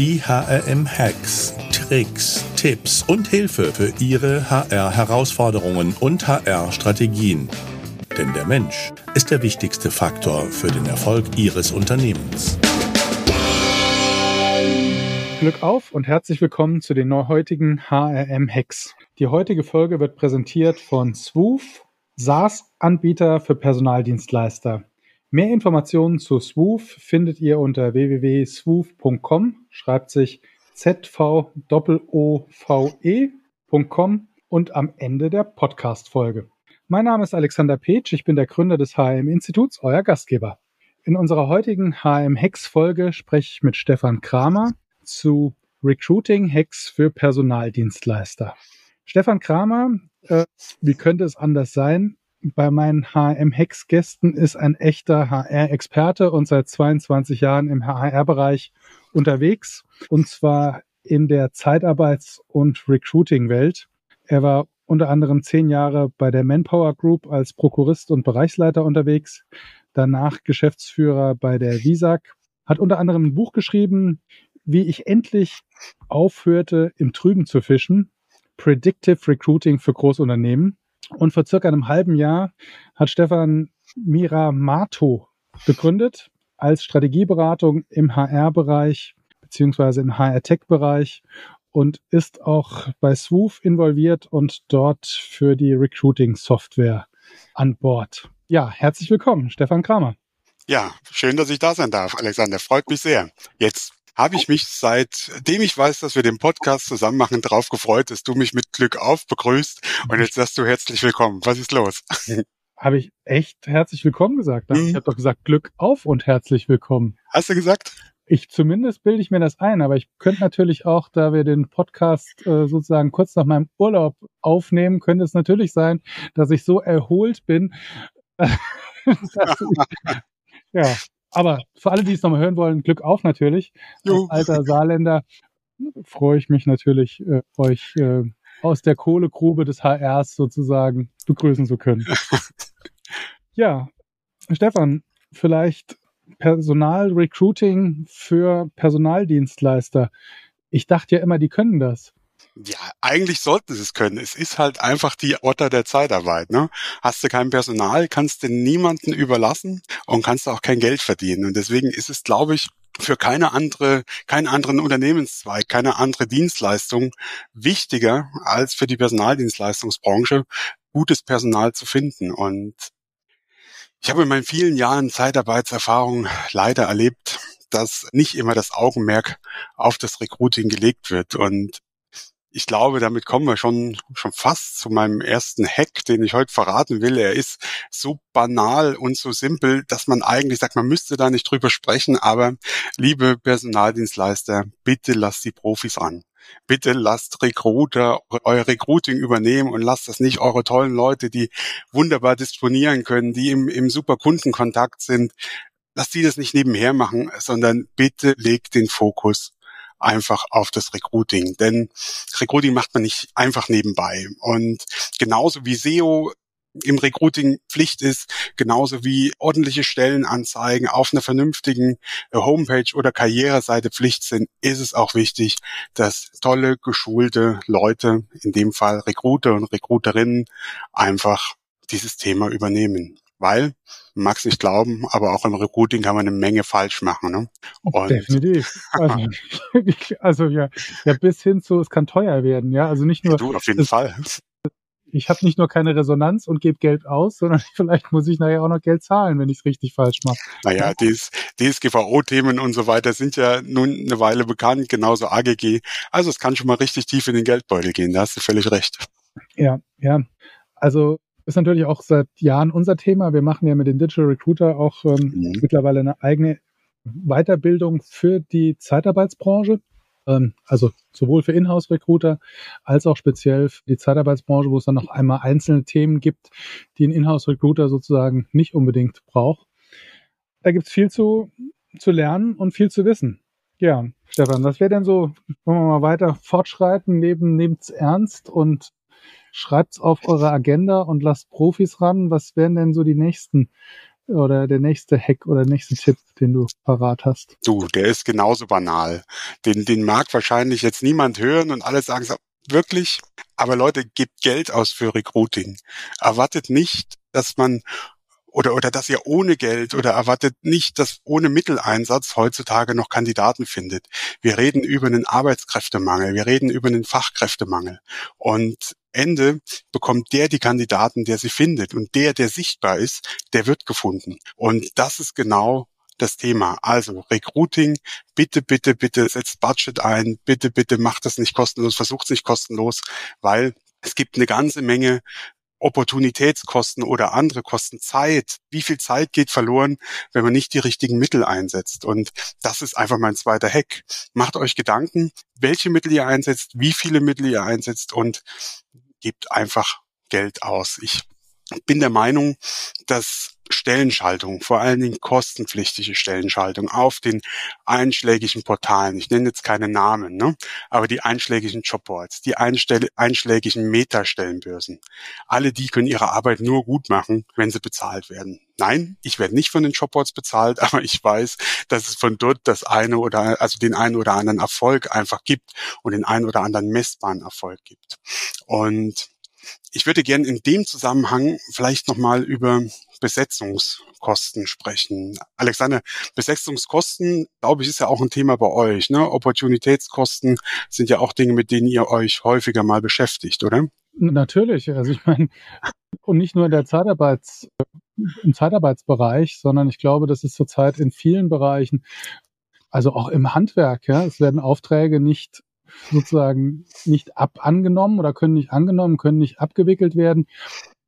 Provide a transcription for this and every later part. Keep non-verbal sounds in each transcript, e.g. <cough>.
Die HRM-Hacks, Tricks, Tipps und Hilfe für Ihre HR-Herausforderungen und HR-Strategien. Denn der Mensch ist der wichtigste Faktor für den Erfolg Ihres Unternehmens. Glück auf und herzlich willkommen zu den heutigen HRM-Hacks. Die heutige Folge wird präsentiert von Swoof, SaaS-Anbieter für Personaldienstleister. Mehr Informationen zu Swoof findet ihr unter www.swoof.com, schreibt sich z-v-o-v-e.com und am Ende der Podcast-Folge. Mein Name ist Alexander Petsch, ich bin der Gründer des HM-Instituts, euer Gastgeber. In unserer heutigen HM-Hacks-Folge spreche ich mit Stefan Kramer zu Recruiting-Hacks für Personaldienstleister. Stefan Kramer, äh, wie könnte es anders sein, bei meinen HM-Hex-Gästen ist ein echter HR-Experte und seit 22 Jahren im HR-Bereich unterwegs und zwar in der Zeitarbeits- und Recruiting-Welt. Er war unter anderem zehn Jahre bei der Manpower Group als Prokurist und Bereichsleiter unterwegs, danach Geschäftsführer bei der Visag, hat unter anderem ein Buch geschrieben, wie ich endlich aufhörte, im Trüben zu fischen, Predictive Recruiting für Großunternehmen. Und vor circa einem halben Jahr hat Stefan Miramato gegründet als Strategieberatung im HR-Bereich beziehungsweise im HR-Tech-Bereich und ist auch bei Swoof involviert und dort für die Recruiting-Software an Bord. Ja, herzlich willkommen, Stefan Kramer. Ja, schön, dass ich da sein darf, Alexander. Freut mich sehr. Jetzt habe ich mich seitdem ich weiß, dass wir den Podcast zusammen machen, darauf gefreut, dass du mich mit Glück auf begrüßt und jetzt sagst du herzlich willkommen. Was ist los? <laughs> Habe ich echt herzlich willkommen gesagt? Mhm. Ich habe doch gesagt Glück auf und herzlich willkommen. Hast du gesagt? Ich zumindest bilde ich mir das ein, aber ich könnte natürlich auch, da wir den Podcast äh, sozusagen kurz nach meinem Urlaub aufnehmen, könnte es natürlich sein, dass ich so erholt bin, <laughs> dass ich, <laughs> ja, aber für alle, die es nochmal hören wollen, Glück auf natürlich. Jo. Als alter Saarländer freue ich mich natürlich, äh, euch äh, aus der Kohlegrube des HRs sozusagen begrüßen zu können. <laughs> ja, Stefan, vielleicht Personalrecruiting für Personaldienstleister. Ich dachte ja immer, die können das. Ja, eigentlich sollten sie es können. Es ist halt einfach die Otter der Zeitarbeit. Ne? Hast du kein Personal, kannst du niemanden überlassen und kannst auch kein Geld verdienen. Und deswegen ist es, glaube ich, für keine andere, keinen anderen Unternehmenszweig, keine andere Dienstleistung wichtiger als für die Personaldienstleistungsbranche, gutes Personal zu finden. Und ich habe in meinen vielen Jahren Zeitarbeitserfahrung leider erlebt, dass nicht immer das Augenmerk auf das Recruiting gelegt wird. Und ich glaube, damit kommen wir schon, schon fast zu meinem ersten Hack, den ich heute verraten will. Er ist so banal und so simpel, dass man eigentlich sagt, man müsste da nicht drüber sprechen. Aber liebe Personaldienstleister, bitte lasst die Profis an. Bitte lasst Recruiter euer Recruiting übernehmen und lasst das nicht eure tollen Leute, die wunderbar disponieren können, die im, im super Kundenkontakt sind. Lasst die das nicht nebenher machen, sondern bitte legt den Fokus einfach auf das Recruiting. Denn Recruiting macht man nicht einfach nebenbei. Und genauso wie SEO im Recruiting Pflicht ist, genauso wie ordentliche Stellenanzeigen auf einer vernünftigen äh, Homepage oder Karriereseite Pflicht sind, ist es auch wichtig, dass tolle, geschulte Leute, in dem Fall Recruiter und Recruiterinnen, einfach dieses Thema übernehmen weil, mag es nicht glauben, aber auch im Recruiting kann man eine Menge falsch machen. Ne? Und Definitiv. Also, <laughs> <laughs> also, ja, ja, bis hin zu, es kann teuer werden, ja. Also nicht nur. Du, auf jeden es, Fall. <laughs> Ich habe nicht nur keine Resonanz und gebe Geld aus, sondern vielleicht muss ich nachher auch noch Geld zahlen, wenn ich es richtig falsch mache. Naja, DS, DSGVO-Themen und so weiter sind ja nun eine Weile bekannt, genauso AGG. Also es kann schon mal richtig tief in den Geldbeutel gehen, da hast du völlig recht. Ja, ja. Also ist natürlich auch seit Jahren unser Thema. Wir machen ja mit den Digital Recruiter auch ähm, mhm. mittlerweile eine eigene Weiterbildung für die Zeitarbeitsbranche. Ähm, also sowohl für Inhouse-Recruiter als auch speziell für die Zeitarbeitsbranche, wo es dann noch einmal einzelne Themen gibt, die ein Inhouse-Recruiter sozusagen nicht unbedingt braucht. Da gibt es viel zu, zu lernen und viel zu wissen. Ja, Stefan, was wäre denn so, wollen wir mal weiter fortschreiten, neben, nehmt's ernst und Schreibt's auf eure Agenda und lasst Profis ran. Was wären denn so die nächsten oder der nächste Hack oder der nächste Tipp, den du parat hast? Du, der ist genauso banal. Den, den mag wahrscheinlich jetzt niemand hören und alle sagen, wirklich, aber Leute, gebt Geld aus für Recruiting. Erwartet nicht, dass man oder, oder dass ihr ohne Geld oder erwartet nicht, dass ohne Mitteleinsatz heutzutage noch Kandidaten findet. Wir reden über einen Arbeitskräftemangel, wir reden über einen Fachkräftemangel. Und Ende bekommt der die Kandidaten, der sie findet. Und der, der sichtbar ist, der wird gefunden. Und das ist genau das Thema. Also Recruiting, bitte, bitte, bitte setzt Budget ein, bitte, bitte macht das nicht kostenlos, versucht es nicht kostenlos, weil es gibt eine ganze Menge Opportunitätskosten oder andere Kosten, Zeit. Wie viel Zeit geht verloren, wenn man nicht die richtigen Mittel einsetzt? Und das ist einfach mein zweiter Hack. Macht euch Gedanken, welche Mittel ihr einsetzt, wie viele Mittel ihr einsetzt und gebt einfach Geld aus. Ich bin der Meinung, dass Stellenschaltung, vor allen Dingen kostenpflichtige Stellenschaltung auf den einschlägigen Portalen. Ich nenne jetzt keine Namen, ne? aber die einschlägigen Jobboards, die einschlägigen Metastellenbörsen. Alle die können ihre Arbeit nur gut machen, wenn sie bezahlt werden. Nein, ich werde nicht von den Jobboards bezahlt, <laughs> aber ich weiß, dass es von dort das eine oder also den einen oder anderen Erfolg einfach gibt und den einen oder anderen messbaren Erfolg gibt. Und ich würde gern in dem Zusammenhang vielleicht nochmal über Besetzungskosten sprechen. Alexander, Besetzungskosten, glaube ich, ist ja auch ein Thema bei euch. Ne? Opportunitätskosten sind ja auch Dinge, mit denen ihr euch häufiger mal beschäftigt, oder? Natürlich. Also ich meine, und nicht nur in der Zeitarbeits, im Zeitarbeitsbereich, sondern ich glaube, das ist zurzeit in vielen Bereichen, also auch im Handwerk, ja, es werden Aufträge nicht sozusagen nicht ab angenommen oder können nicht angenommen, können nicht abgewickelt werden,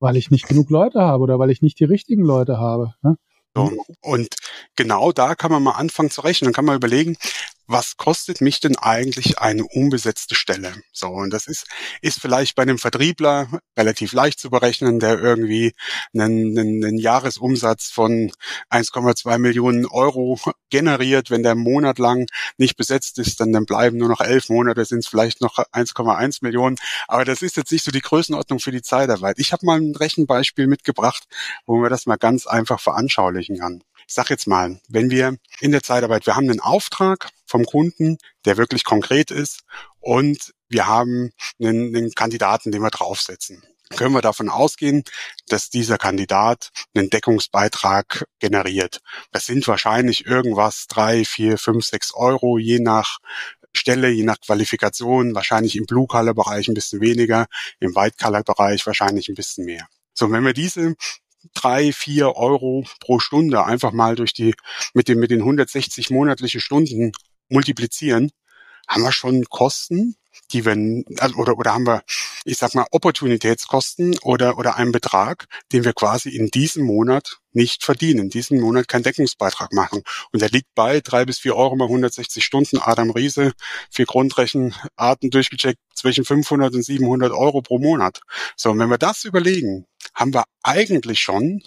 weil ich nicht genug Leute habe oder weil ich nicht die richtigen Leute habe. Ne? So, und genau da kann man mal anfangen zu rechnen. Dann kann man überlegen, was kostet mich denn eigentlich eine unbesetzte Stelle? So, und das ist, ist vielleicht bei einem Vertriebler relativ leicht zu berechnen, der irgendwie einen, einen, einen Jahresumsatz von 1,2 Millionen Euro generiert. Wenn der Monat lang nicht besetzt ist, dann, dann bleiben nur noch elf Monate, sind es vielleicht noch 1,1 Millionen. Aber das ist jetzt nicht so die Größenordnung für die Zeitarbeit. Ich habe mal ein Rechenbeispiel mitgebracht, wo man das mal ganz einfach veranschaulichen kann ich sage jetzt mal, wenn wir in der Zeitarbeit, wir haben einen Auftrag vom Kunden, der wirklich konkret ist und wir haben einen, einen Kandidaten, den wir draufsetzen können wir davon ausgehen, dass dieser Kandidat einen Deckungsbeitrag generiert. Das sind wahrscheinlich irgendwas drei, vier, fünf, sechs Euro, je nach Stelle, je nach Qualifikation, wahrscheinlich im Blue-Color-Bereich ein bisschen weniger, im White-Color-Bereich wahrscheinlich ein bisschen mehr. So, wenn wir diese drei, vier Euro pro Stunde einfach mal durch die, mit den, mit den 160 monatliche Stunden multiplizieren, haben wir schon Kosten, die wir, also, oder, oder haben wir, ich sag mal, Opportunitätskosten oder, oder einen Betrag, den wir quasi in diesem Monat nicht verdienen, diesen Monat keinen Deckungsbeitrag machen. Und der liegt bei drei bis vier Euro mal 160 Stunden. Adam Riese, für Grundrechenarten durchgecheckt, zwischen 500 und 700 Euro pro Monat. So, und wenn wir das überlegen, haben wir eigentlich schon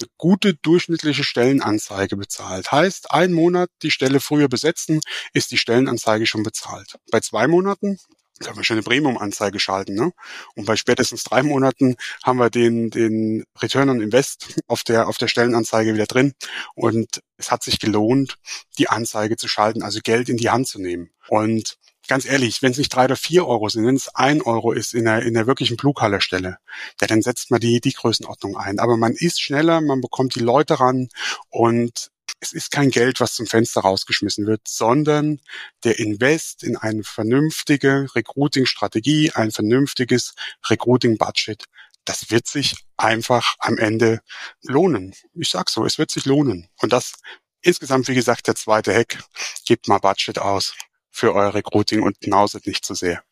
eine gute durchschnittliche Stellenanzeige bezahlt. Heißt, ein Monat die Stelle früher besetzen, ist die Stellenanzeige schon bezahlt. Bei zwei Monaten können wir schon eine Premium-Anzeige schalten. Ne? Und bei spätestens drei Monaten haben wir den, den Return on Invest auf der, auf der Stellenanzeige wieder drin. Und es hat sich gelohnt, die Anzeige zu schalten, also Geld in die Hand zu nehmen. Und ganz ehrlich, wenn es nicht drei oder vier Euro sind, wenn es ein Euro ist in der, in der wirklichen Blue-Color-Stelle, ja, dann setzt man die, die Größenordnung ein. Aber man ist schneller, man bekommt die Leute ran und es ist kein Geld, was zum Fenster rausgeschmissen wird, sondern der Invest in eine vernünftige Recruiting-Strategie, ein vernünftiges Recruiting-Budget, das wird sich einfach am Ende lohnen. Ich sag so, es wird sich lohnen. Und das insgesamt, wie gesagt, der zweite Hack, gebt mal Budget aus für euer Recruiting und knauset nicht zu sehr.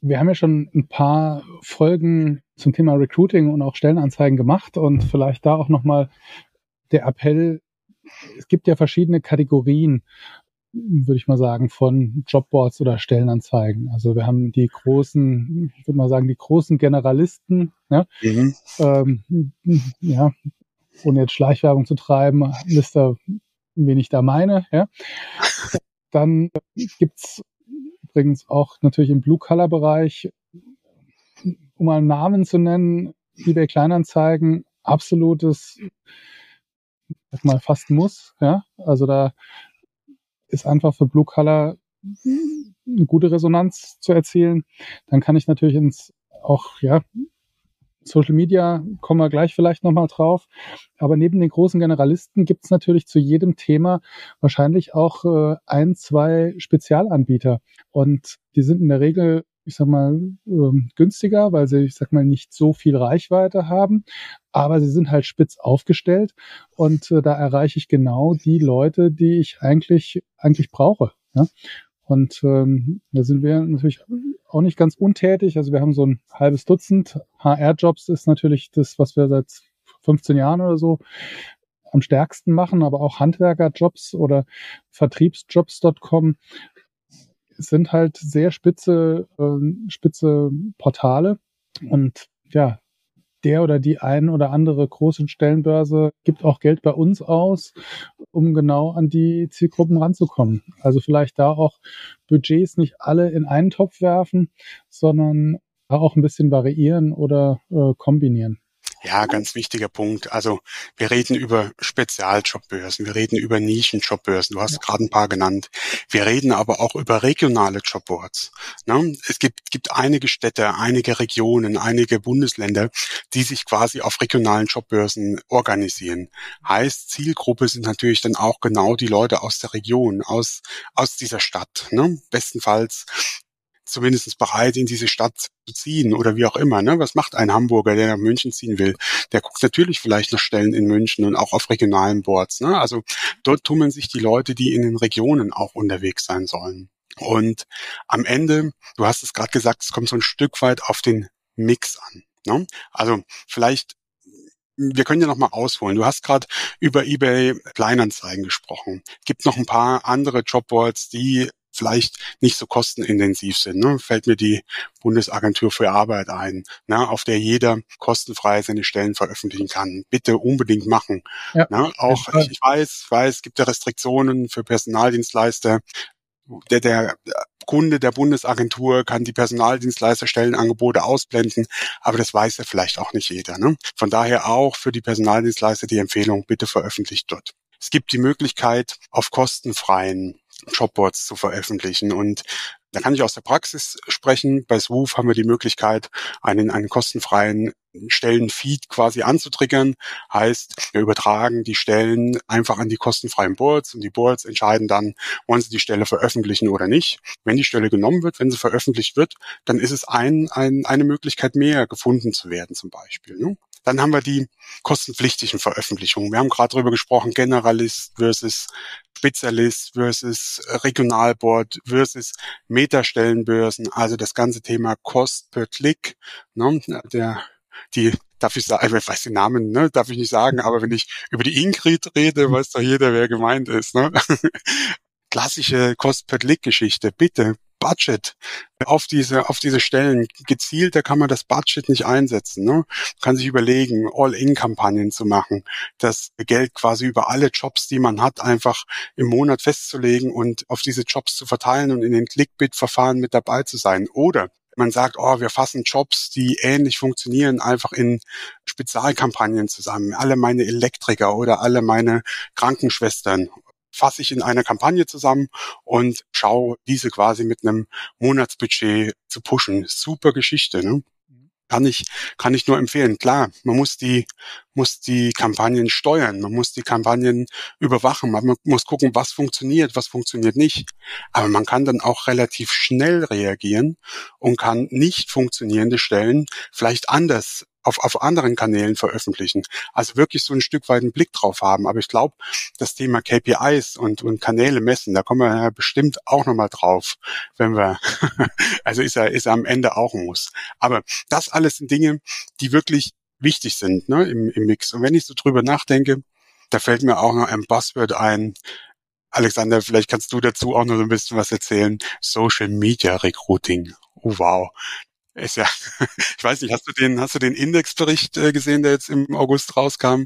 Wir haben ja schon ein paar Folgen zum Thema Recruiting und auch Stellenanzeigen gemacht und vielleicht da auch nochmal der Appell, es gibt ja verschiedene Kategorien, würde ich mal sagen, von Jobboards oder Stellenanzeigen. Also wir haben die großen, ich würde mal sagen, die großen Generalisten, ja, mhm. ähm, ja ohne jetzt Schleichwerbung zu treiben, wisst ihr, wen ich da meine, ja. Dann gibt's übrigens auch natürlich im Blue-Color-Bereich, um mal einen Namen zu nennen, eBay Kleinanzeigen, absolutes sag mal, fast muss. Ja, also da ist einfach für Blue Color eine gute Resonanz zu erzielen. Dann kann ich natürlich ins auch ja Social Media kommen wir gleich vielleicht nochmal drauf. Aber neben den großen Generalisten gibt es natürlich zu jedem Thema wahrscheinlich auch äh, ein, zwei Spezialanbieter. Und die sind in der Regel ich sag mal, ähm, günstiger, weil sie, ich sag mal, nicht so viel Reichweite haben, aber sie sind halt spitz aufgestellt und äh, da erreiche ich genau die Leute, die ich eigentlich, eigentlich brauche. Ja? Und ähm, da sind wir natürlich auch nicht ganz untätig. Also wir haben so ein halbes Dutzend. HR-Jobs ist natürlich das, was wir seit 15 Jahren oder so am stärksten machen, aber auch Handwerkerjobs oder Vertriebsjobs.com sind halt sehr spitze, äh, spitze Portale. Und ja, der oder die ein oder andere große Stellenbörse gibt auch Geld bei uns aus, um genau an die Zielgruppen ranzukommen. Also vielleicht da auch Budgets nicht alle in einen Topf werfen, sondern auch ein bisschen variieren oder äh, kombinieren. Ja, ganz wichtiger Punkt. Also wir reden über Spezialjobbörsen, wir reden über Nischenjobbörsen. Du hast ja. gerade ein paar genannt. Wir reden aber auch über regionale Jobboards. Ne? Es gibt, gibt einige Städte, einige Regionen, einige Bundesländer, die sich quasi auf regionalen Jobbörsen organisieren. Heißt, Zielgruppe sind natürlich dann auch genau die Leute aus der Region, aus, aus dieser Stadt. Ne? Bestenfalls zumindest bereit, in diese Stadt zu ziehen oder wie auch immer. Ne? Was macht ein Hamburger, der nach München ziehen will? Der guckt natürlich vielleicht nach Stellen in München und auch auf regionalen Boards. Ne? Also dort tummeln sich die Leute, die in den Regionen auch unterwegs sein sollen. Und am Ende, du hast es gerade gesagt, es kommt so ein Stück weit auf den Mix an. Ne? Also vielleicht wir können ja noch mal ausholen. Du hast gerade über eBay Kleinanzeigen gesprochen. Gibt noch ein paar andere Jobboards, die vielleicht nicht so kostenintensiv sind. Ne? Fällt mir die Bundesagentur für Arbeit ein, ne? auf der jeder kostenfrei seine Stellen veröffentlichen kann. Bitte unbedingt machen. Ja, ne? Auch ich, ich weiß, weiß, es gibt ja Restriktionen für Personaldienstleister. Der, der Kunde der Bundesagentur kann die Personaldienstleisterstellenangebote ausblenden, aber das weiß ja vielleicht auch nicht jeder. Ne? Von daher auch für die Personaldienstleister die Empfehlung, bitte veröffentlicht dort. Es gibt die Möglichkeit, auf kostenfreien Jobboards zu veröffentlichen. Und da kann ich aus der Praxis sprechen. Bei Swoof haben wir die Möglichkeit, einen, einen kostenfreien Stellenfeed quasi anzutriggern. Heißt, wir übertragen die Stellen einfach an die kostenfreien Boards und die Boards entscheiden dann, wollen sie die Stelle veröffentlichen oder nicht. Wenn die Stelle genommen wird, wenn sie veröffentlicht wird, dann ist es ein, ein, eine Möglichkeit mehr, gefunden zu werden zum Beispiel. Ne? Dann haben wir die kostenpflichtigen Veröffentlichungen. Wir haben gerade darüber gesprochen, Generalist versus Spezialist versus Regionalboard versus Metastellenbörsen, also das ganze Thema Cost per Klick. Ne? Der, die darf ich sagen, ich weiß den Namen, ne, darf ich nicht sagen, aber wenn ich über die Ingrid rede, weiß doch jeder, wer gemeint ist. Ne? <laughs> Klassische Cost-per-Click-Geschichte. Bitte Budget auf diese, auf diese Stellen. Gezielter kann man das Budget nicht einsetzen. Ne? Man kann sich überlegen, All-In-Kampagnen zu machen, das Geld quasi über alle Jobs, die man hat, einfach im Monat festzulegen und auf diese Jobs zu verteilen und in den Clickbit-Verfahren mit dabei zu sein. Oder man sagt, oh, wir fassen Jobs, die ähnlich funktionieren, einfach in Spezialkampagnen zusammen. Alle meine Elektriker oder alle meine Krankenschwestern fasse ich in einer Kampagne zusammen und schaue diese quasi mit einem Monatsbudget zu pushen. Super Geschichte, ne? Kann ich, kann ich nur empfehlen. Klar, man muss die, muss die Kampagnen steuern, man muss die Kampagnen überwachen, man muss gucken, was funktioniert, was funktioniert nicht. Aber man kann dann auch relativ schnell reagieren und kann nicht funktionierende Stellen vielleicht anders auf, auf anderen Kanälen veröffentlichen. Also wirklich so ein Stück weit einen Blick drauf haben. Aber ich glaube, das Thema KPIs und, und Kanäle messen, da kommen wir ja bestimmt auch nochmal drauf, wenn wir, <laughs> also ist er, ist er am Ende auch ein Muss. Aber das alles sind Dinge, die wirklich wichtig sind ne, im, im Mix. Und wenn ich so drüber nachdenke, da fällt mir auch noch ein Buzzword ein, Alexander, vielleicht kannst du dazu auch noch ein bisschen was erzählen. Social Media Recruiting. Oh wow. Ist ja, <laughs> ich weiß nicht, hast du den, hast du den Indexbericht äh, gesehen, der jetzt im August rauskam?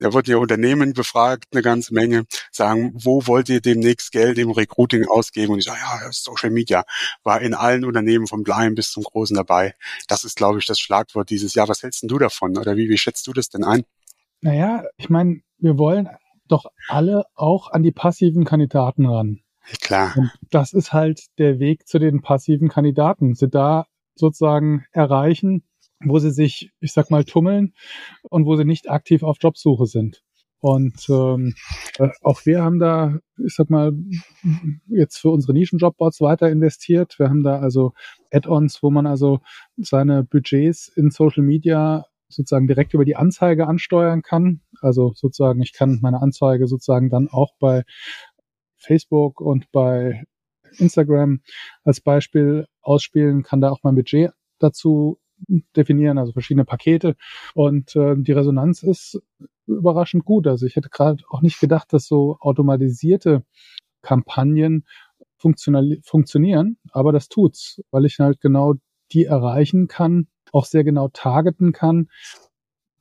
Da wurden ja Unternehmen befragt, eine ganze Menge, sagen, wo wollt ihr demnächst Geld im Recruiting ausgeben? Und ich sage, ja, Social Media war in allen Unternehmen vom Kleinen bis zum Großen dabei. Das ist, glaube ich, das Schlagwort dieses Jahr. Was hältst denn du davon? Oder wie, wie schätzt du das denn ein? Naja, ich meine, wir wollen doch alle auch an die passiven Kandidaten ran. Klar. Und das ist halt der Weg zu den passiven Kandidaten. Sie da sozusagen erreichen, wo sie sich, ich sag mal, tummeln und wo sie nicht aktiv auf Jobsuche sind. Und ähm, äh, auch wir haben da, ich sag mal, jetzt für unsere Nischenjobboards weiter investiert. Wir haben da also Add-ons, wo man also seine Budgets in Social Media sozusagen direkt über die Anzeige ansteuern kann. Also sozusagen, ich kann meine Anzeige sozusagen dann auch bei Facebook und bei Instagram als Beispiel ausspielen, kann da auch mein Budget dazu definieren, also verschiedene Pakete. Und äh, die Resonanz ist überraschend gut. Also ich hätte gerade auch nicht gedacht, dass so automatisierte Kampagnen funktionieren, aber das tut's, weil ich halt genau die erreichen kann, auch sehr genau targeten kann,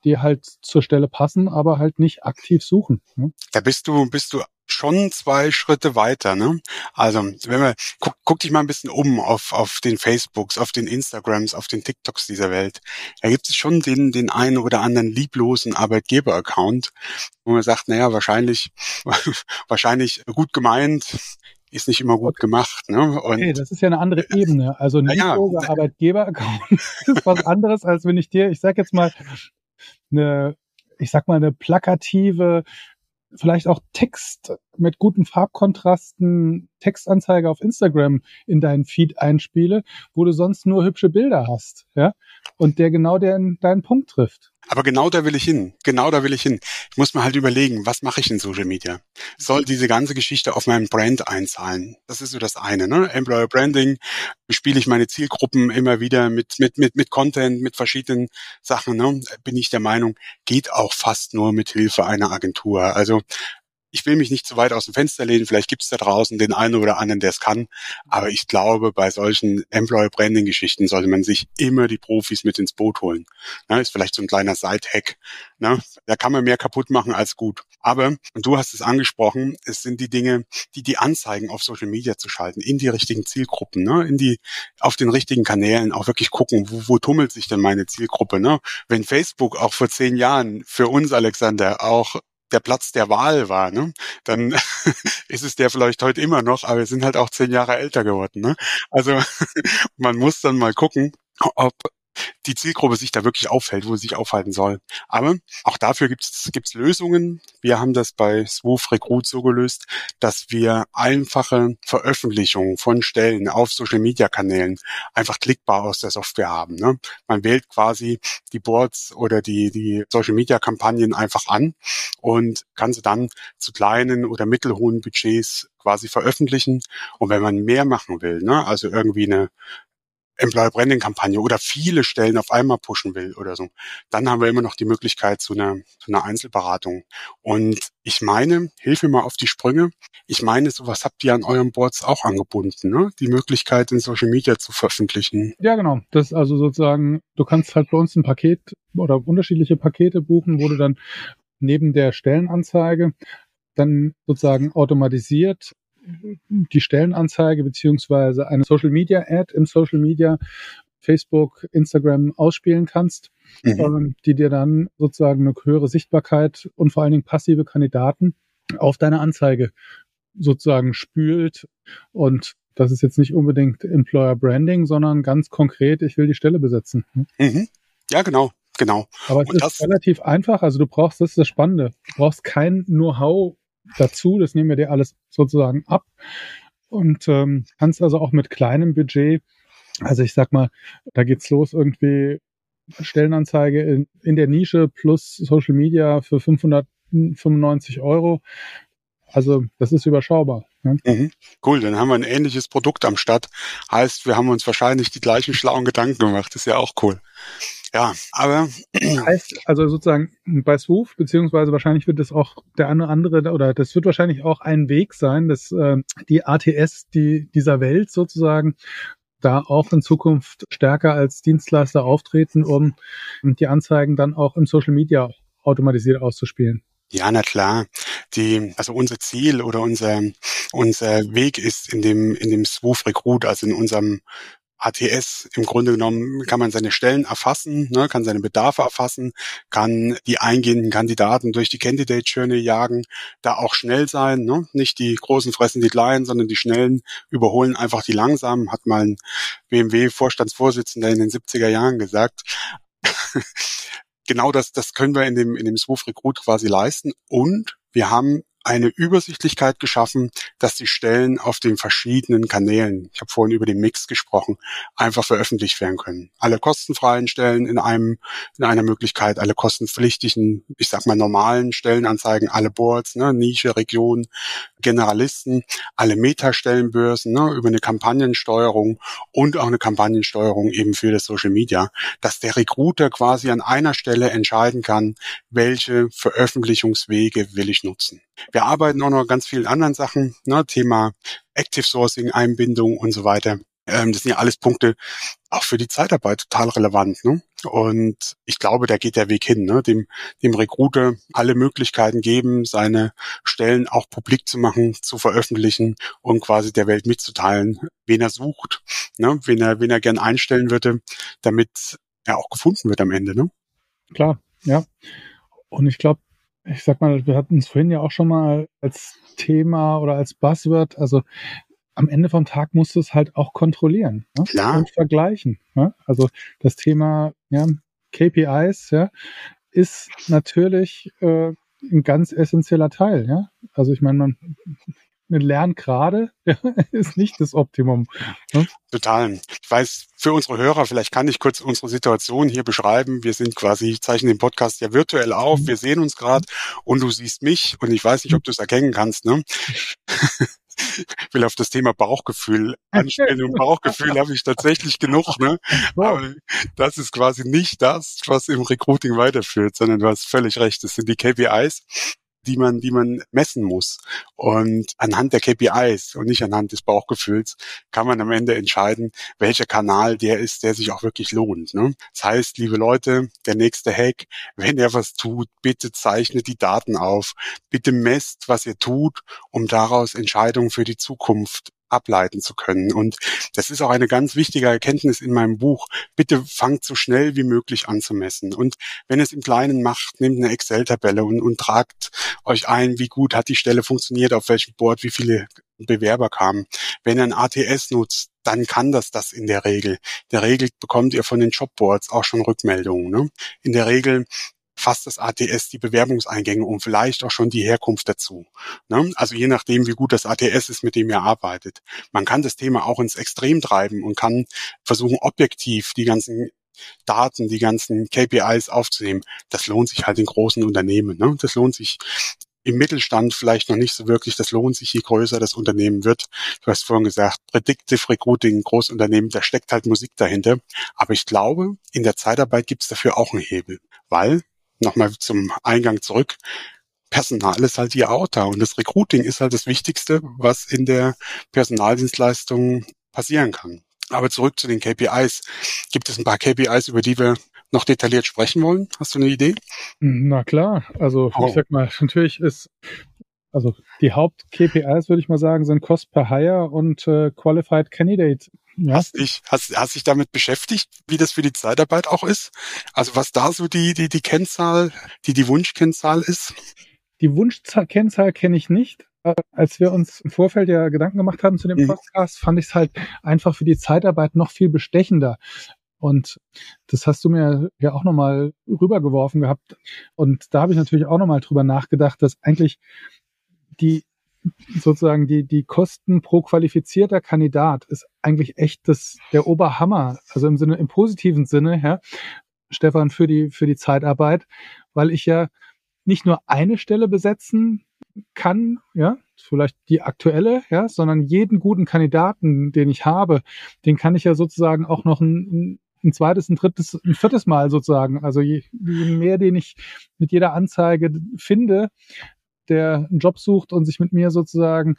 die halt zur Stelle passen, aber halt nicht aktiv suchen. Ne? Da bist du, bist du schon zwei Schritte weiter. Ne? Also wenn wir guck, guck dich mal ein bisschen um auf, auf den Facebooks, auf den Instagrams, auf den TikToks dieser Welt. Da gibt es schon den, den einen oder anderen lieblosen Arbeitgeber-Account, wo man sagt, naja, wahrscheinlich, <laughs> wahrscheinlich gut gemeint, ist nicht immer gut gemacht. Ne? Und okay, das ist ja eine andere Ebene. Also ein ja, Arbeitgeber-Account <laughs> ist was anderes, als wenn ich dir, ich sag jetzt mal, eine, ich sag mal, eine plakative vielleicht auch Text mit guten Farbkontrasten, Textanzeige auf Instagram in deinen Feed einspiele, wo du sonst nur hübsche Bilder hast, ja, und der genau den, deinen Punkt trifft. Aber genau da will ich hin. Genau da will ich hin. Ich muss mir halt überlegen, was mache ich in Social Media? Soll diese ganze Geschichte auf meinem Brand einzahlen? Das ist so das eine, ne? Employer Branding, spiele ich meine Zielgruppen immer wieder mit, mit, mit, mit Content, mit verschiedenen Sachen, ne? Bin ich der Meinung, geht auch fast nur mit Hilfe einer Agentur. Also ich will mich nicht zu weit aus dem Fenster lehnen, vielleicht gibt es da draußen den einen oder anderen, der es kann, aber ich glaube, bei solchen Employer-Branding-Geschichten sollte man sich immer die Profis mit ins Boot holen. Ja, ist vielleicht so ein kleiner Side-Hack. Ne? Da kann man mehr kaputt machen als gut. Aber, und du hast es angesprochen, es sind die Dinge, die die Anzeigen auf Social Media zu schalten, in die richtigen Zielgruppen, ne? in die, auf den richtigen Kanälen auch wirklich gucken, wo, wo tummelt sich denn meine Zielgruppe. Ne? Wenn Facebook auch vor zehn Jahren für uns, Alexander, auch der Platz der Wahl war, ne? dann <laughs> ist es der vielleicht heute immer noch, aber wir sind halt auch zehn Jahre älter geworden. Ne? Also <laughs> man muss dann mal gucken, ob die Zielgruppe sich da wirklich auffällt, wo sie sich aufhalten soll. Aber auch dafür gibt es Lösungen. Wir haben das bei Swoof Recruit so gelöst, dass wir einfache Veröffentlichungen von Stellen auf Social Media Kanälen einfach klickbar aus der Software haben. Ne? Man wählt quasi die Boards oder die, die Social Media Kampagnen einfach an und kann sie dann zu kleinen oder mittelhohen Budgets quasi veröffentlichen. Und wenn man mehr machen will, ne, also irgendwie eine Employer Branding Kampagne oder viele Stellen auf einmal pushen will oder so, dann haben wir immer noch die Möglichkeit zu einer, zu einer Einzelberatung. Und ich meine, hilf mir mal auf die Sprünge. Ich meine, sowas habt ihr an eurem Boards auch angebunden, ne? Die Möglichkeit in Social Media zu veröffentlichen. Ja, genau. Das ist also sozusagen, du kannst halt bei uns ein Paket oder unterschiedliche Pakete buchen, wo du dann neben der Stellenanzeige dann sozusagen automatisiert die Stellenanzeige beziehungsweise eine Social Media Ad im Social Media Facebook, Instagram ausspielen kannst, mhm. ähm, die dir dann sozusagen eine höhere Sichtbarkeit und vor allen Dingen passive Kandidaten auf deine Anzeige sozusagen spült. Und das ist jetzt nicht unbedingt Employer Branding, sondern ganz konkret, ich will die Stelle besetzen. Mhm. Ja, genau. Genau. Aber es und ist relativ einfach. Also du brauchst, das ist das Spannende. Du brauchst kein Know-how dazu. Das nehmen wir dir alles sozusagen ab. Und ähm, kannst also auch mit kleinem Budget, also ich sag mal, da geht's los irgendwie Stellenanzeige in, in der Nische plus Social Media für 595 Euro. Also das ist überschaubar. Ne? Mhm. Cool, dann haben wir ein ähnliches Produkt am Start. Heißt, wir haben uns wahrscheinlich die gleichen schlauen Gedanken gemacht. ist ja auch cool. Ja, aber heißt also sozusagen bei Swoof beziehungsweise wahrscheinlich wird das auch der eine andere oder das wird wahrscheinlich auch ein Weg sein, dass äh, die ATS die dieser Welt sozusagen da auch in Zukunft stärker als Dienstleister auftreten, um die Anzeigen dann auch im Social Media automatisiert auszuspielen. Ja, na klar. Die, also unser Ziel oder unser, unser Weg ist in dem, in dem Swoof Recruit, also in unserem ATS im Grunde genommen kann man seine Stellen erfassen, ne, kann seine Bedarfe erfassen, kann die eingehenden Kandidaten durch die Candidate Journey jagen, da auch schnell sein, ne? nicht die großen fressen die kleinen, sondern die schnellen überholen einfach die langsamen, hat mal ein BMW-Vorstandsvorsitzender in den 70er Jahren gesagt. <laughs> genau das, das können wir in dem, in dem Swoof Recruit quasi leisten und wir haben eine Übersichtlichkeit geschaffen, dass die Stellen auf den verschiedenen Kanälen, ich habe vorhin über den Mix gesprochen, einfach veröffentlicht werden können. Alle kostenfreien Stellen in einem in einer Möglichkeit, alle kostenpflichtigen, ich sag mal normalen Stellenanzeigen, alle Boards, ne, Nische, Region, Generalisten, alle Metastellenbörsen ne, über eine Kampagnensteuerung und auch eine Kampagnensteuerung eben für das Social Media, dass der Recruiter quasi an einer Stelle entscheiden kann, welche Veröffentlichungswege will ich nutzen. Wir arbeiten auch noch ganz vielen anderen Sachen, ne, Thema Active Sourcing, Einbindung und so weiter. Ähm, das sind ja alles Punkte, auch für die Zeitarbeit total relevant. Ne? Und ich glaube, da geht der Weg hin, ne? dem, dem Recruiter alle Möglichkeiten geben, seine Stellen auch publik zu machen, zu veröffentlichen und quasi der Welt mitzuteilen, wen er sucht, ne? wen er, wen er gern einstellen würde, damit er auch gefunden wird am Ende. Ne? Klar, ja. Und ich glaube, ich sag mal, wir hatten es vorhin ja auch schon mal als Thema oder als Buzzword, also am Ende vom Tag musst du es halt auch kontrollieren ne? Klar. und vergleichen. Ne? Also das Thema ja, KPIs ja, ist natürlich äh, ein ganz essentieller Teil. Ja? Also ich meine, man lernt gerade <laughs> ist nicht das Optimum. Ne? Total. Ich weiß, für unsere Hörer, vielleicht kann ich kurz unsere Situation hier beschreiben. Wir sind quasi, ich zeichne den Podcast ja virtuell auf, mhm. wir sehen uns gerade und du siehst mich und ich weiß nicht, ob du es erkennen kannst. Ne? <laughs> Ich will auf das Thema Bauchgefühl <laughs> anstellen und Bauchgefühl habe ich tatsächlich genug, ne? Aber das ist quasi nicht das, was im Recruiting weiterführt, sondern du hast völlig recht. Das sind die KPIs die man, die man messen muss. Und anhand der KPIs und nicht anhand des Bauchgefühls kann man am Ende entscheiden, welcher Kanal der ist, der sich auch wirklich lohnt. Ne? Das heißt, liebe Leute, der nächste Hack, <laughs> wenn er was tut, bitte zeichnet die Daten auf, bitte messt, was ihr tut, um daraus Entscheidungen für die Zukunft ableiten zu können. Und das ist auch eine ganz wichtige Erkenntnis in meinem Buch. Bitte fangt so schnell wie möglich an zu messen. Und wenn es im Kleinen macht, nehmt eine Excel-Tabelle und, und tragt euch ein, wie gut hat die Stelle funktioniert, auf welchem Board, wie viele Bewerber kamen. Wenn ihr ein ATS nutzt, dann kann das das in der Regel. In der Regel bekommt ihr von den Jobboards auch schon Rückmeldungen. Ne? In der Regel fasst das ATS die Bewerbungseingänge und vielleicht auch schon die Herkunft dazu. Ne? Also je nachdem, wie gut das ATS ist, mit dem ihr arbeitet. Man kann das Thema auch ins Extrem treiben und kann versuchen, objektiv die ganzen Daten, die ganzen KPIs aufzunehmen. Das lohnt sich halt in großen Unternehmen. Ne? Das lohnt sich im Mittelstand vielleicht noch nicht so wirklich. Das lohnt sich, je größer das Unternehmen wird. Du hast vorhin gesagt, Predictive Recruiting, Großunternehmen, da steckt halt Musik dahinter. Aber ich glaube, in der Zeitarbeit gibt es dafür auch einen Hebel, weil nochmal zum Eingang zurück. Personal ist halt die Auta und das Recruiting ist halt das Wichtigste, was in der Personaldienstleistung passieren kann. Aber zurück zu den KPIs. Gibt es ein paar KPIs, über die wir noch detailliert sprechen wollen? Hast du eine Idee? Na klar, also oh. ich sag mal, natürlich ist also die Haupt-KPIs, würde ich mal sagen, sind Cost per Hire und äh, Qualified Candidate ja. Hast dich, hast, hast dich damit beschäftigt, wie das für die Zeitarbeit auch ist? Also was da so die, die, die Kennzahl, die die Wunschkennzahl ist? Die Wunschkennzahl kenne ich nicht. Als wir uns im Vorfeld ja Gedanken gemacht haben zu dem mhm. Podcast, fand ich es halt einfach für die Zeitarbeit noch viel bestechender. Und das hast du mir ja auch nochmal rübergeworfen gehabt. Und da habe ich natürlich auch nochmal drüber nachgedacht, dass eigentlich die sozusagen die, die Kosten pro qualifizierter Kandidat ist eigentlich echt das, der Oberhammer. Also im Sinne, im positiven Sinne, ja, Stefan, für die, für die Zeitarbeit, weil ich ja nicht nur eine Stelle besetzen kann, ja, vielleicht die aktuelle, ja, sondern jeden guten Kandidaten, den ich habe, den kann ich ja sozusagen auch noch ein, ein zweites, ein drittes, ein viertes Mal sozusagen. Also je, je mehr, den ich mit jeder Anzeige finde, der einen Job sucht und sich mit mir sozusagen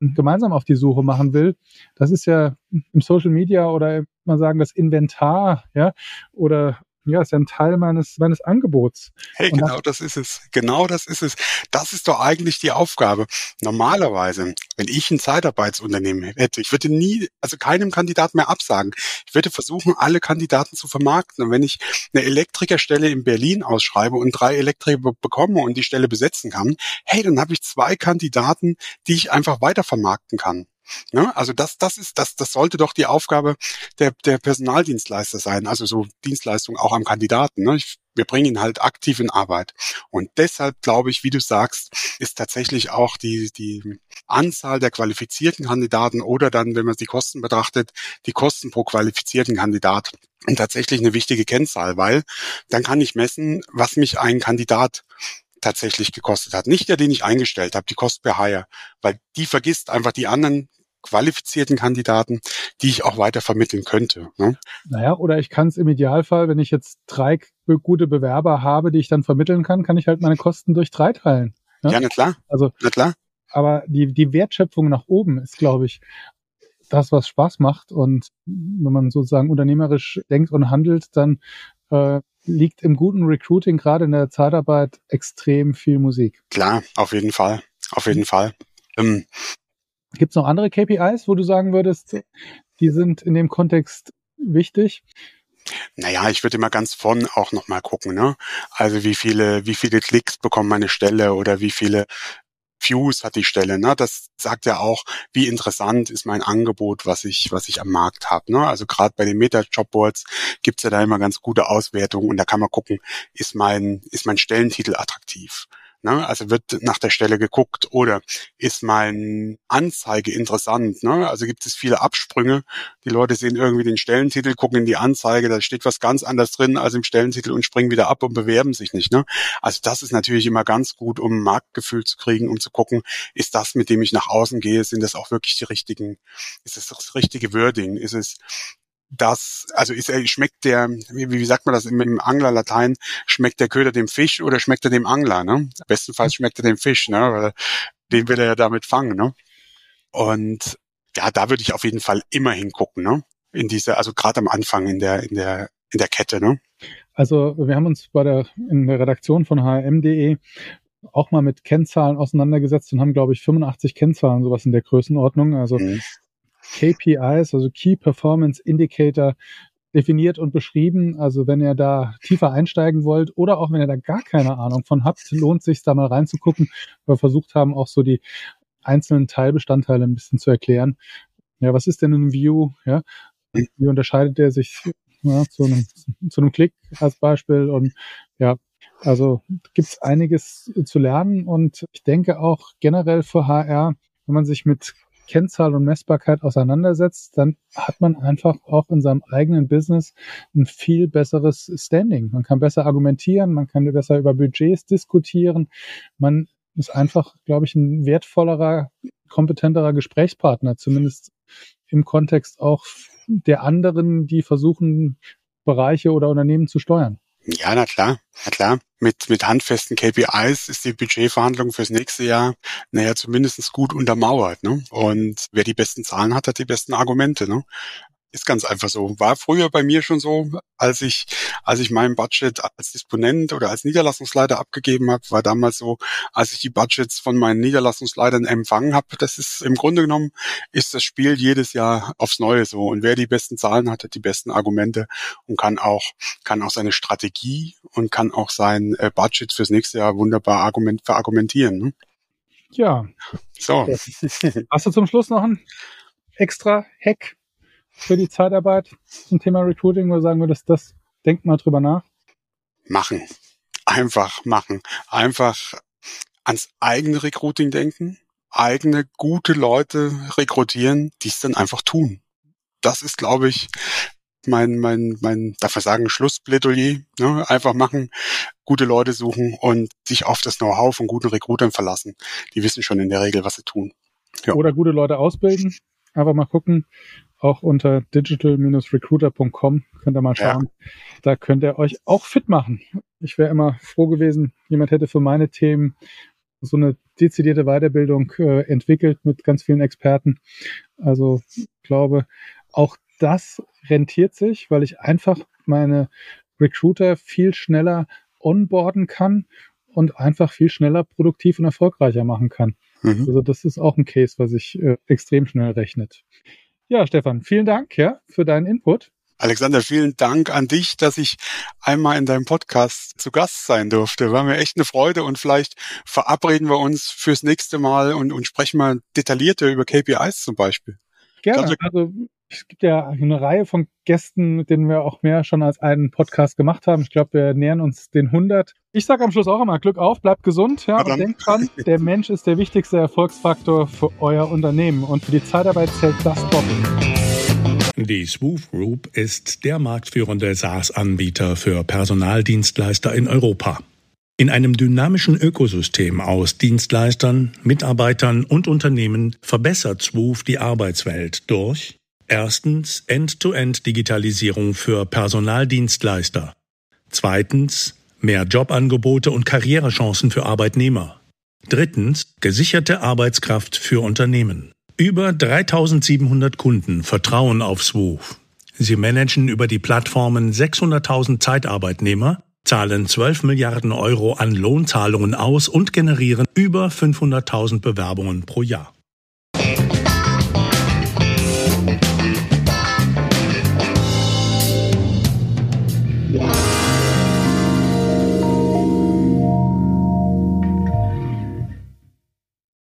gemeinsam auf die Suche machen will. Das ist ja im Social Media oder mal sagen das Inventar, ja, oder ja, ist ja ein Teil meines, meines Angebots. Hey, und genau das ist es. Genau das ist es. Das ist doch eigentlich die Aufgabe. Normalerweise, wenn ich ein Zeitarbeitsunternehmen hätte, ich würde nie, also keinem Kandidat mehr absagen. Ich würde versuchen, alle Kandidaten zu vermarkten. Und wenn ich eine Elektrikerstelle in Berlin ausschreibe und drei Elektriker bekomme und die Stelle besetzen kann, hey, dann habe ich zwei Kandidaten, die ich einfach weiter vermarkten kann. Ne? Also das, das ist, das, das sollte doch die Aufgabe der, der Personaldienstleister sein. Also so Dienstleistung auch am Kandidaten. Ne? Ich, wir bringen ihn halt aktiv in Arbeit. Und deshalb glaube ich, wie du sagst, ist tatsächlich auch die, die Anzahl der qualifizierten Kandidaten oder dann, wenn man die Kosten betrachtet, die Kosten pro qualifizierten Kandidat tatsächlich eine wichtige Kennzahl, weil dann kann ich messen, was mich ein Kandidat tatsächlich gekostet hat. Nicht der, den ich eingestellt habe, die Cost per Hire, weil die vergisst einfach die anderen qualifizierten Kandidaten, die ich auch weiter vermitteln könnte. Ne? Naja, oder ich kann es im Idealfall, wenn ich jetzt drei gute Bewerber habe, die ich dann vermitteln kann, kann ich halt meine Kosten durch drei teilen. Ne? Ja, na klar. Also, na klar. Aber die, die Wertschöpfung nach oben ist, glaube ich, das, was Spaß macht. Und wenn man sozusagen unternehmerisch denkt und handelt, dann äh, liegt im guten Recruiting, gerade in der Zeitarbeit, extrem viel Musik. Klar, auf jeden Fall. Auf jeden Fall. Ähm, Gibt es noch andere KPIs, wo du sagen würdest, die sind in dem Kontext wichtig? Naja, ich würde immer ganz vorn auch nochmal gucken, ne? Also wie viele, wie viele Klicks bekommt meine Stelle oder wie viele Views hat die Stelle, ne? Das sagt ja auch, wie interessant ist mein Angebot, was ich, was ich am Markt habe. Ne? Also gerade bei den Meta-Jobboards gibt's ja da immer ganz gute Auswertungen und da kann man gucken, ist mein, ist mein Stellentitel attraktiv. Ne? Also wird nach der Stelle geguckt oder ist mein Anzeige interessant? Ne? Also gibt es viele Absprünge. Die Leute sehen irgendwie den Stellentitel, gucken in die Anzeige, da steht was ganz anderes drin als im Stellentitel und springen wieder ab und bewerben sich nicht. Ne? Also das ist natürlich immer ganz gut, um Marktgefühl zu kriegen, um zu gucken, ist das, mit dem ich nach außen gehe, sind das auch wirklich die richtigen, ist es das richtige Wording? Ist es das, also ist er, schmeckt der, wie, wie sagt man das im, im Anglerlatein, schmeckt der Köder dem Fisch oder schmeckt er dem Angler, ne? Bestenfalls schmeckt er dem Fisch, ne? Weil den will er ja damit fangen, ne? Und ja, da würde ich auf jeden Fall immer hingucken, ne? In dieser, also gerade am Anfang in der, in der, in der Kette, ne? Also wir haben uns bei der in der Redaktion von hm.de auch mal mit Kennzahlen auseinandergesetzt und haben, glaube ich, 85 Kennzahlen, sowas in der Größenordnung. Also mhm. KPIs, also Key Performance Indicator, definiert und beschrieben. Also wenn ihr da tiefer einsteigen wollt oder auch wenn ihr da gar keine Ahnung von habt, lohnt sich da mal reinzugucken. Wir versucht haben, auch so die einzelnen Teilbestandteile ein bisschen zu erklären. Ja, was ist denn ein View? Ja, wie unterscheidet der sich ja, zu, einem, zu einem Klick als Beispiel? Und ja, also gibt es einiges zu lernen und ich denke auch generell für HR, wenn man sich mit Kennzahl und Messbarkeit auseinandersetzt, dann hat man einfach auch in seinem eigenen Business ein viel besseres Standing. Man kann besser argumentieren, man kann besser über Budgets diskutieren. Man ist einfach, glaube ich, ein wertvollerer, kompetenterer Gesprächspartner, zumindest im Kontext auch der anderen, die versuchen, Bereiche oder Unternehmen zu steuern. Ja, na klar, na klar. Mit, mit handfesten KPIs ist die Budgetverhandlung fürs nächste Jahr, naja, zumindest gut untermauert. Ne? Und wer die besten Zahlen hat, hat die besten Argumente. Ne? Ist ganz einfach so. War früher bei mir schon so, als ich, als ich mein Budget als Disponent oder als Niederlassungsleiter abgegeben habe, war damals so, als ich die Budgets von meinen Niederlassungsleitern empfangen habe. Das ist im Grunde genommen ist das Spiel jedes Jahr aufs Neue so. Und wer die besten Zahlen hat, hat die besten Argumente und kann auch, kann auch seine Strategie und kann auch sein äh, Budget fürs nächste Jahr wunderbar argument, verargumentieren. Ne? Ja. So. <laughs> Hast du zum Schluss noch ein extra Hack? Für die Zeitarbeit zum Thema Recruiting, wo du sagen würdest, das denkt mal drüber nach? Machen. Einfach machen. Einfach ans eigene Recruiting denken, eigene gute Leute rekrutieren, die es dann einfach tun. Das ist, glaube ich, mein, mein, mein, darf man sagen, Schlussplädoyer. Ne? Einfach machen, gute Leute suchen und sich auf das Know-how von guten Recruitern verlassen. Die wissen schon in der Regel, was sie tun. Ja. Oder gute Leute ausbilden. Einfach mal gucken, auch unter digital-recruiter.com könnt ihr mal schauen. Ja. Da könnt ihr euch auch fit machen. Ich wäre immer froh gewesen, jemand hätte für meine Themen so eine dezidierte Weiterbildung äh, entwickelt mit ganz vielen Experten. Also ich glaube, auch das rentiert sich, weil ich einfach meine Recruiter viel schneller onboarden kann und einfach viel schneller produktiv und erfolgreicher machen kann. Mhm. Also das ist auch ein Case, was sich äh, extrem schnell rechnet. Ja, Stefan, vielen Dank ja, für deinen Input. Alexander, vielen Dank an dich, dass ich einmal in deinem Podcast zu Gast sein durfte. War mir echt eine Freude und vielleicht verabreden wir uns fürs nächste Mal und, und sprechen mal detaillierter über KPIs zum Beispiel. Gerne. Also es gibt ja eine Reihe von Gästen, mit denen wir auch mehr schon als einen Podcast gemacht haben. Ich glaube, wir nähern uns den 100. Ich sage am Schluss auch immer, Glück auf, bleibt gesund ja, und denkt dran, <laughs> der Mensch ist der wichtigste Erfolgsfaktor für euer Unternehmen und für die Zeitarbeit zählt das doppelt. Die Swoof Group ist der marktführende SaaS-Anbieter für Personaldienstleister in Europa. In einem dynamischen Ökosystem aus Dienstleistern, Mitarbeitern und Unternehmen verbessert Swoof die Arbeitswelt durch Erstens End-to-End-Digitalisierung für Personaldienstleister. Zweitens mehr Jobangebote und Karrierechancen für Arbeitnehmer. Drittens gesicherte Arbeitskraft für Unternehmen. Über 3700 Kunden vertrauen auf Swoof. Sie managen über die Plattformen 600.000 Zeitarbeitnehmer, zahlen 12 Milliarden Euro an Lohnzahlungen aus und generieren über 500.000 Bewerbungen pro Jahr.